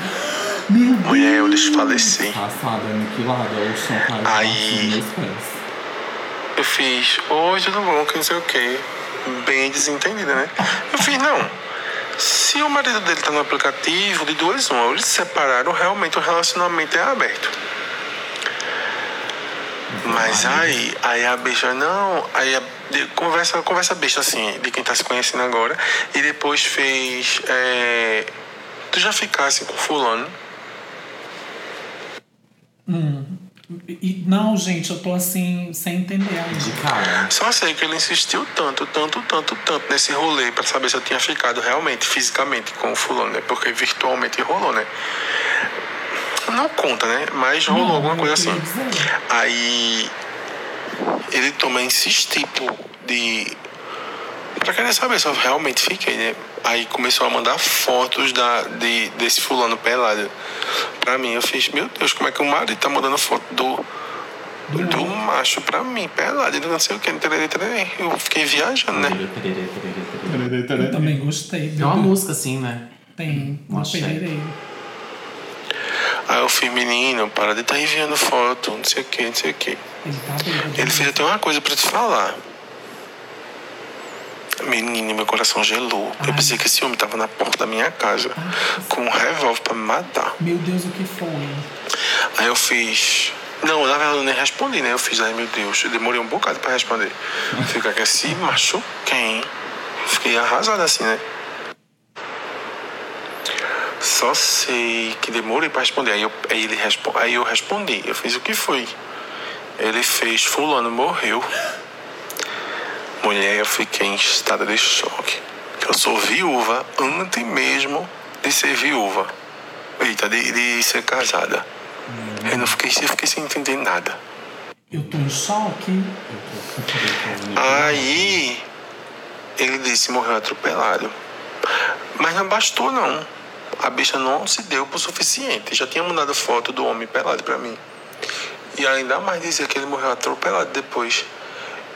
Meu Mulher, eu desfaleci. Passada, aniquilada, o chão caiu Aí. Eu fiz, oi, tudo bom, que não sei o quê. Bem desentendida, né? Eu fiz, não. Se o marido dele tá no aplicativo, de duas uma, ou eles se separaram, realmente o relacionamento é aberto. Mas aí, aí a bicha, não, aí a, de- conversa, conversa besta assim, de quem tá se conhecendo agora, e depois fez. é, tu já ficasse com fulano? E, não, gente, eu tô assim, sem entender ainda. De cara. Só sei que ele insistiu tanto, tanto, tanto, tanto nesse rolê pra saber se eu tinha ficado realmente, fisicamente com o fulano, né? Porque virtualmente rolou, né? Não conta, né? Mas rolou alguma coisa assim. dizer. Aí ele também insistiu pô, de. Pra querer saber se eu realmente fiquei, né? Aí começou a mandar fotos da, de, desse fulano pelado pra mim. Eu fiz, meu Deus, como é que o marido tá mandando foto do, do macho pra mim, pelado, não sei o que. Eu fiquei viajando, né? Eu também gostei. É uma música assim, né? Tem, Um uma axé. pereireira. Aí eu fiz, menino, para de estar tá enviando foto, não sei o que, não sei o que. Ele fez até uma coisa pra te falar. Menino, meu coração gelou. Eu pensei que esse homem tava na porta da minha casa com um revólver pra me matar. Meu Deus, o que foi? Aí eu fiz. Não, na verdade eu nem respondi, né? Eu fiz, ai meu Deus, eu demorei um bocado pra responder. Fica que se machuquei. Fiquei arrasado assim, né? Só sei que demorei pra responder. Aí eu, aí ele respo... aí eu respondi. Eu fiz o que foi? Ele fez, fulano morreu. Mulher, eu fiquei em estado de choque. Eu sou viúva antes mesmo de ser viúva. Eita, de, de ser casada. Eu não fiquei, eu fiquei sem entender nada. Eu tô em choque. Aí ele disse morreu atropelado. Mas não bastou não. A bicha não se deu por suficiente. Já tinha mandado foto do homem pelado pra mim. E ainda mais dizia que ele morreu atropelado depois.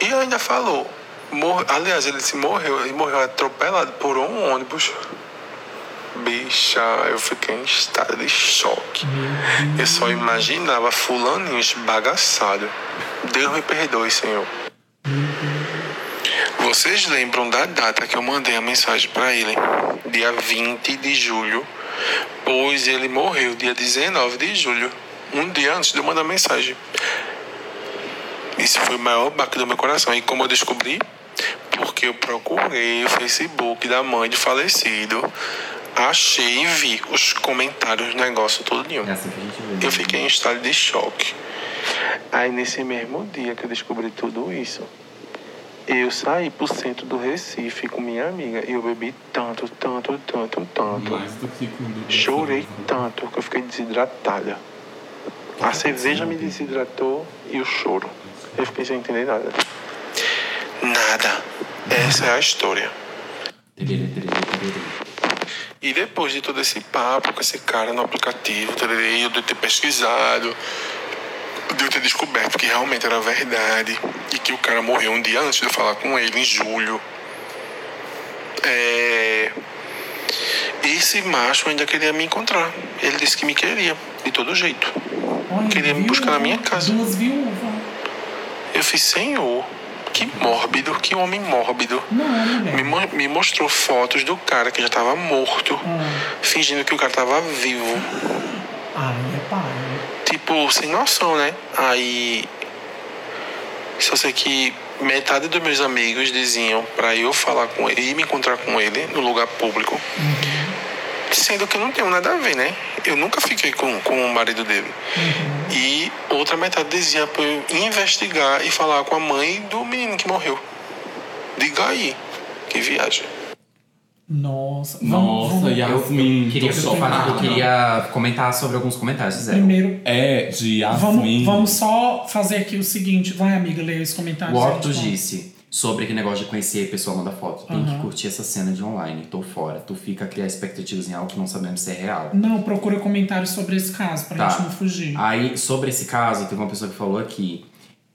E ainda falou. Mor... Aliás, ele se morreu, ele morreu atropelado por um ônibus. Bicha, eu fiquei em estado de choque. Eu só imaginava fulaninho esbagaçado. Deus me perdoe, Senhor. Vocês lembram da data que eu mandei a mensagem para ele? Dia 20 de julho. Pois ele morreu dia 19 de julho. Um dia antes de eu mandar a mensagem. Isso foi o maior baque do meu coração. E como eu descobri? Porque eu procurei o Facebook da mãe de falecido. Achei e vi os comentários do negócio todinho. É assim vê. Eu fiquei em estado de choque. Aí nesse mesmo dia que eu descobri tudo isso, eu saí pro centro do Recife com minha amiga e eu bebi tanto, tanto, tanto, tanto. Mais do que quando. Chorei tanto que eu fiquei desidratada. A cerveja me desidratou e o choro. Eu fiquei sem entender nada. Nada. Essa é a história. E depois de todo esse papo com esse cara no aplicativo, eu de ter pesquisado, de eu ter descoberto que realmente era verdade e que o cara morreu um dia antes de eu falar com ele, em julho. É... Esse macho ainda queria me encontrar. Ele disse que me queria, de todo jeito. Olha, Queria me buscar na minha casa. Duas viúvas. Eu fiz, Senhor, que mórbido, que homem mórbido. Não, mulher. Me, mo- me mostrou fotos do cara que já tava morto, fingindo que o cara tava vivo. Ai, é pai. Tipo, sem noção, né? Aí. Só sei que metade dos meus amigos diziam pra eu falar com ele, ir me encontrar com ele no lugar público. Sendo que eu não tenho nada a ver, né? Eu nunca fiquei com, com o marido dele. E outra metade dizia pra eu investigar e falar com a mãe do menino que morreu. Diga aí, que viagem. Nossa. Nossa, vamos, Yasmin. Queria, tô falar, eu chocada. queria comentar sobre alguns comentários, Zé. Primeiro, É, de vamos, Yasmin. vamos só fazer aqui o seguinte. Vai, amiga, ler os comentários. O Hortus gente. disse: sobre aquele negócio de conhecer a pessoa manda foto. Tem que Aham. curtir essa cena de online, tô fora. Tu fica a criar expectativas em algo que não sabemos se é real. Não, procura comentários sobre esse caso, pra Tá. gente não fugir. Aí, sobre esse caso, teve uma pessoa que falou aqui.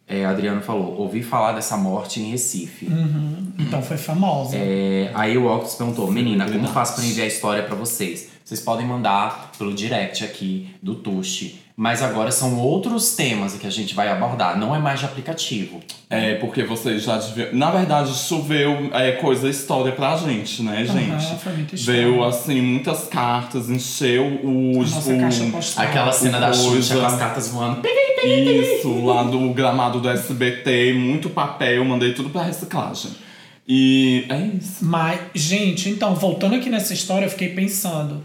É, Adriano falou, ouvi falar dessa morte em Recife. Uhum. Então foi famosa. É, aí o Octus perguntou, menina, como faço pra enviar a história pra vocês? Vocês podem mandar pelo direct aqui do Tushi. Mas agora são outros temas que a gente vai abordar, não é mais de aplicativo. É, porque vocês já deviam. Na verdade, choveu é, coisa história pra gente, né, gente? Aham, foi muita história. Veio, assim, muitas cartas, encheu o. Nossa o- caixa postal. Aquela cena da Xuxa com as cartas voando. Isso, lá do gramado do SBT, muito papel, mandei tudo pra reciclagem. E é isso. Mas, gente, então, voltando aqui nessa história, eu fiquei pensando.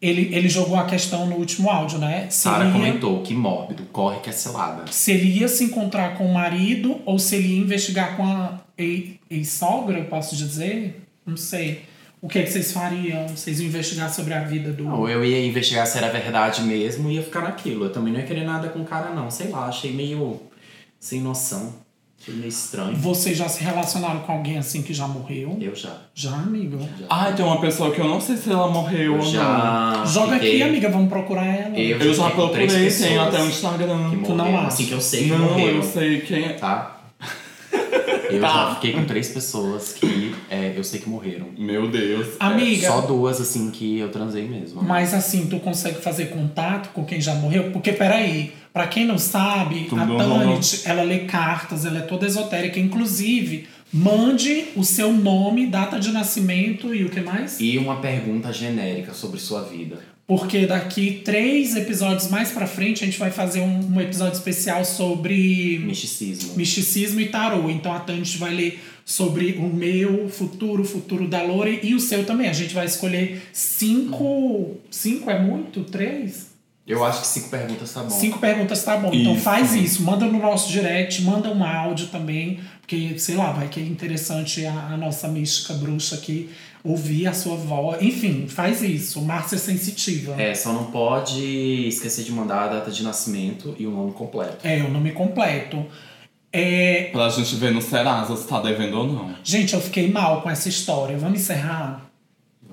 Ele, ele jogou a questão no último áudio, né? Se Sara comentou, que mórbido, corre que é selada. se ele ia se encontrar com o marido ou se ele ia investigar com a ex-sogra, eu posso dizer? Não sei. O que, é que vocês fariam? Vocês iam investigar sobre a vida do. Ou eu ia investigar se era verdade mesmo e ia ficar naquilo. Eu também não ia querer nada com o cara, não. Sei lá, achei meio sem noção. Achei meio estranho. Vocês já se relacionaram com alguém assim que já morreu? Eu já. Já, amigo? Ai, tem uma pessoa que eu não sei se ela morreu Eu ou já não. Joga fiquei- aqui, amiga, vamos procurar ela. Eu, Eu já procurei, tem até um Instagram. que Tu não acha? Assim que eu sei que Não, morreram. eu sei quem é. Tá? Eu Tá. já fiquei com três pessoas que é, eu sei que morreram. Meu Deus. Amiga, Só duas, assim, que eu transei mesmo. mas assim, tu consegue fazer contato com quem já morreu? Porque, peraí, pra quem não sabe, Tudo a Tanit, ela lê cartas, ela é toda esotérica. Inclusive, mande o seu nome, data de nascimento e o que mais? E uma pergunta genérica sobre sua vida. Porque daqui três episódios mais pra frente, a gente vai fazer um, um episódio especial sobre Misticismo. misticismo e tarô. Então a Tanit vai ler sobre o meu futuro, o futuro da Lore e o seu também. A gente vai escolher cinco. Cinco é muito? Três? Eu acho que cinco perguntas tá bom. Cinco perguntas tá bom. Então Isso. faz isso. Manda no nosso direct, manda um áudio também. Porque, sei lá, vai que é interessante a, a nossa mística bruxa aqui ouvir a sua voz. Enfim, faz isso. Márcia Sensitiva. É, só não pode esquecer de mandar a data de nascimento e o nome completo. É, o nome completo. É, Pra gente ver no Serasa se tá devendo ou não. gente, eu fiquei mal com essa história. Vamos encerrar?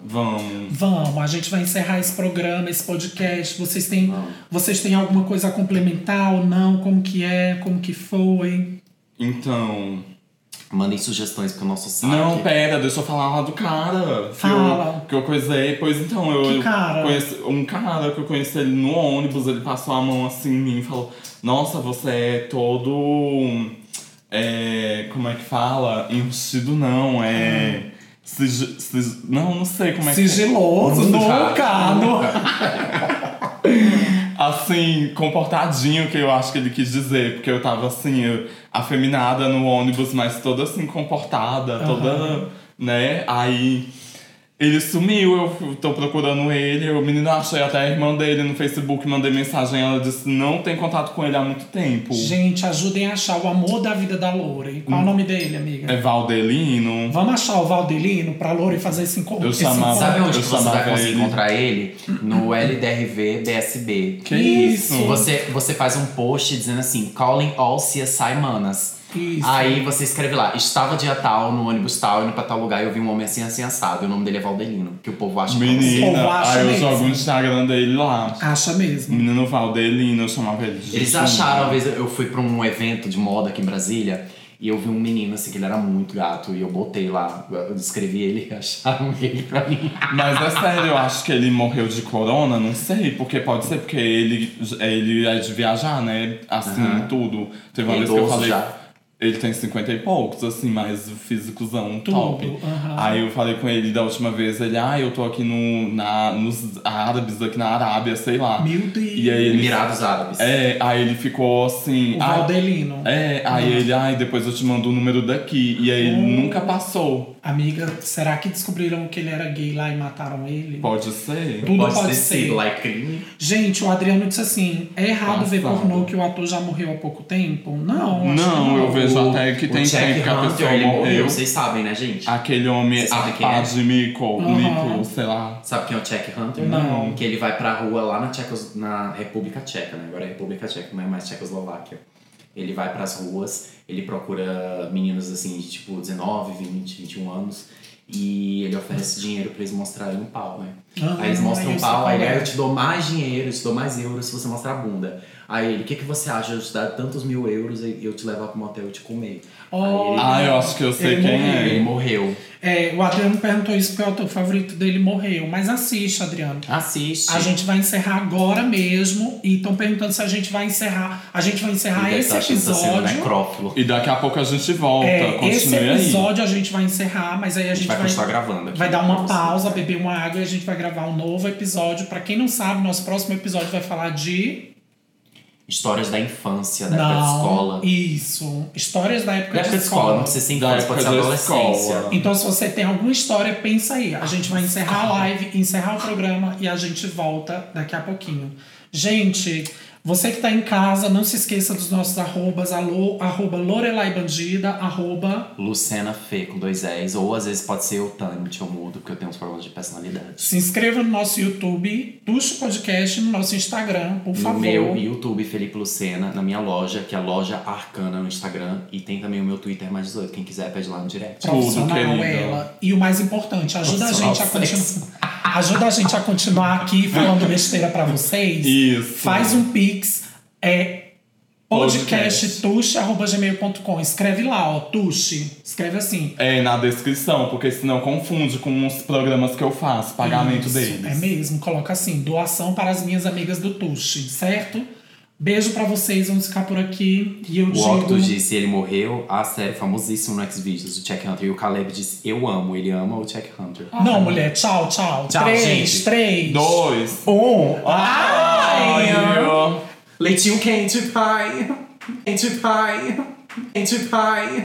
Vamos. Vamos, a gente vai encerrar esse programa, esse podcast. Vocês têm, vocês têm alguma coisa a complementar ou não? Como que é? Como que foi? Então. Mandem sugestões pro nosso site. Não, pera, deixa eu falar lá do cara. Que Fala. Eu, que eu coisei. Pois então, eu. Que cara? Conheci, um cara que eu conheci ele no ônibus, ele passou a mão assim em mim e falou: Nossa, você é todo. É, como é que fala? Enrustido não, é. Sig, sig- não, não sei como é que Sigiloso, nunca, nunca. assim, comportadinho, que eu acho que ele quis dizer, porque eu tava assim, eu- afeminada no ônibus, mas toda assim, comportada, toda, né? Aí ele sumiu, eu tô procurando ele, o menino achei até a irmã dele no Facebook, mandei mensagem, ela disse não tem contato com ele há muito tempo. Gente, ajudem a achar o amor da vida da Lore. Qual é o nome dele, amiga? É Valdelino. Vamos achar o Valdelino pra Lore fazer esse encontro. Eu esse chamava- encontro. Sabe onde Eu você vai conseguir encontrar ele? No LDRV BSB. Que isso? Você, você faz um post dizendo assim, calling all CSI manas. Isso. Aí você escreve lá, estava dia tal, no ônibus tal, indo pra tal lugar, e eu vi um homem assim, assim, assado. E o nome dele é Valdelino, que o povo acha que é. O Menina, acha aí eu mesmo. jogo no Instagram dele lá. Acha mesmo. Menino Valdelino, eu chamava ele de Eles acharam, uma vez eu fui pra um evento de moda aqui em Brasília, e eu vi um menino assim, que ele era muito gato, e eu botei lá, eu descrevi ele e acharam ele pra mim. Mas é sério, eu acho que ele morreu de corona, não sei, porque pode ser porque ele, ele é de viajar, né? Assim, tudo. Teve uma É vez que eu falei. já. Ele tem 50 e poucos, assim, mas o físicozão Tudo, top. Aí eu falei com ele da última vez, ele, ah, eu tô aqui no, na, nos árabes, aqui na Arábia, sei lá. Meu Deus. E aí ele. Emirados Árabes. É, aí ele ficou assim. O "Ai, Valdelino. É, aí Uhum. ele, ai, depois eu te mando o número daqui. E aí ele Hum. nunca passou. Amiga, será que descobriram que ele era gay lá e mataram ele? Pode ser? Tudo Pode, pode, ser. lá é crime. Gente, o Adriano disse assim: é errado ver Passado. pornô que o ator já morreu há pouco tempo? Não, acho Não, que não. eu vejo O- até que tem que a pessoa ele morreu. Vocês sabem, né, gente? Aquele homem sabe quem é? Arpad Mico, Uhum. Sei lá. Sabe quem é o Czech Hunter? Não. Que ele vai pra rua lá na, Tchecos, na República Tcheca, né? Agora é República Tcheca, não é mais Tchecoslováquia. Ele vai pras ruas, ele procura meninos assim, de, tipo 19, 20, 21 anos. E ele oferece dinheiro pra eles mostrarem um pau, né? Ah, aí eles mostram eu um pau, aí é. eu te dou mais dinheiro, eu te dou mais euros se você mostrar a bunda. Aí ele, o que, que você acha de eu te dar tantos mil euros e eu te levar pro motel e te comer? Oh, Aí ele, Ah, eu acho que eu sei Ele quem morreu. ele é. morreu. É, o Adriano perguntou isso porque o ator favorito dele morreu. Mas assiste, Adriano. Assiste. A gente vai encerrar agora mesmo. E estão perguntando se a gente vai encerrar. A gente vai encerrar Ele esse tá tá episódio. E daqui a pouco a gente volta. É, esse Continue aí. episódio a gente vai encerrar, mas aí a, A gente vai continuar gravando aqui. vai dar uma pausa, beber uma água e a gente vai gravar um novo episódio. Pra quem não sabe, nosso próximo episódio vai falar de. Histórias da infância, da época de escola. Isso. Histórias da época, Da época de escola, não precisa ser Da infância, pode ser adolescência. escola. Então, se você tem alguma história, pensa aí. A gente vai encerrar a live, encerrar o programa e a gente volta daqui a pouquinho. Gente, você que tá em casa, não se esqueça dos nossos arrobas, alô, arroba Lorelai Bandida, arroba Lucena Fê com dois S, ou às vezes pode ser eu Tânia, eu mudo, porque eu tenho uns problemas de personalidade. Se inscreva no nosso YouTube, puxa o podcast no nosso Instagram, por No favor. meu YouTube, Felipe Lucena, na minha loja, que é a loja Arcana no Instagram, e tem também o meu Twitter mais 18. Quem quiser, pede lá no direct. profissional querida. ela. E o mais importante, ajuda a gente a continuar. Ajuda a gente a continuar aqui falando besteira pra vocês. Isso. Faz um pix. É Podcast. podcasttuxe.gmail.com. Escreve lá, ó, Tuxe. Escreve assim. É na descrição, porque senão confunde com os programas que eu faço, pagamento Isso, deles. É mesmo, coloca assim, doação para as minhas amigas do Tuxe, certo? Beijo pra vocês, vamos ficar por aqui. E eu O digo. Octus disse ele morreu, a série famosíssima no Xvideos, o Check Hunter. E o Caleb disse eu amo, ele ama o Check Hunter. Não, mulher, tchau, tchau. Tchau, três, gente. três. Dois. Um. Ai, eu- Leitinho quente, pai. Quente, pai. Quente, pai.